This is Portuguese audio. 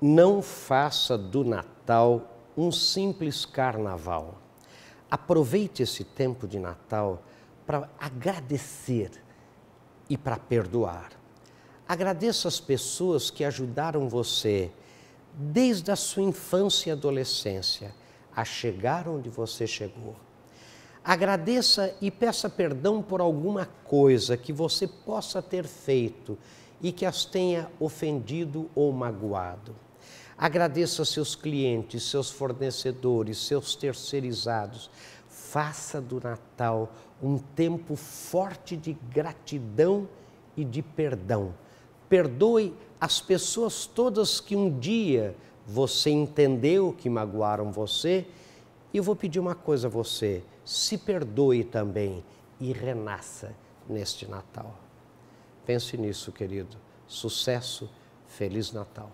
Não faça do Natal um simples carnaval. Aproveite esse tempo de Natal para agradecer e para perdoar. Agradeça as pessoas que ajudaram você desde a sua infância e adolescência a chegar onde você chegou. Agradeça e peça perdão por alguma coisa que você possa ter feito e que as tenha ofendido ou magoado. Agradeça seus clientes, seus fornecedores, seus terceirizados. Faça do Natal um tempo forte de gratidão e de perdão. Perdoe as pessoas todas que um dia você entendeu que magoaram você. E eu vou pedir uma coisa a você: se perdoe também e renasça neste Natal. Pense nisso, querido. Sucesso, Feliz Natal.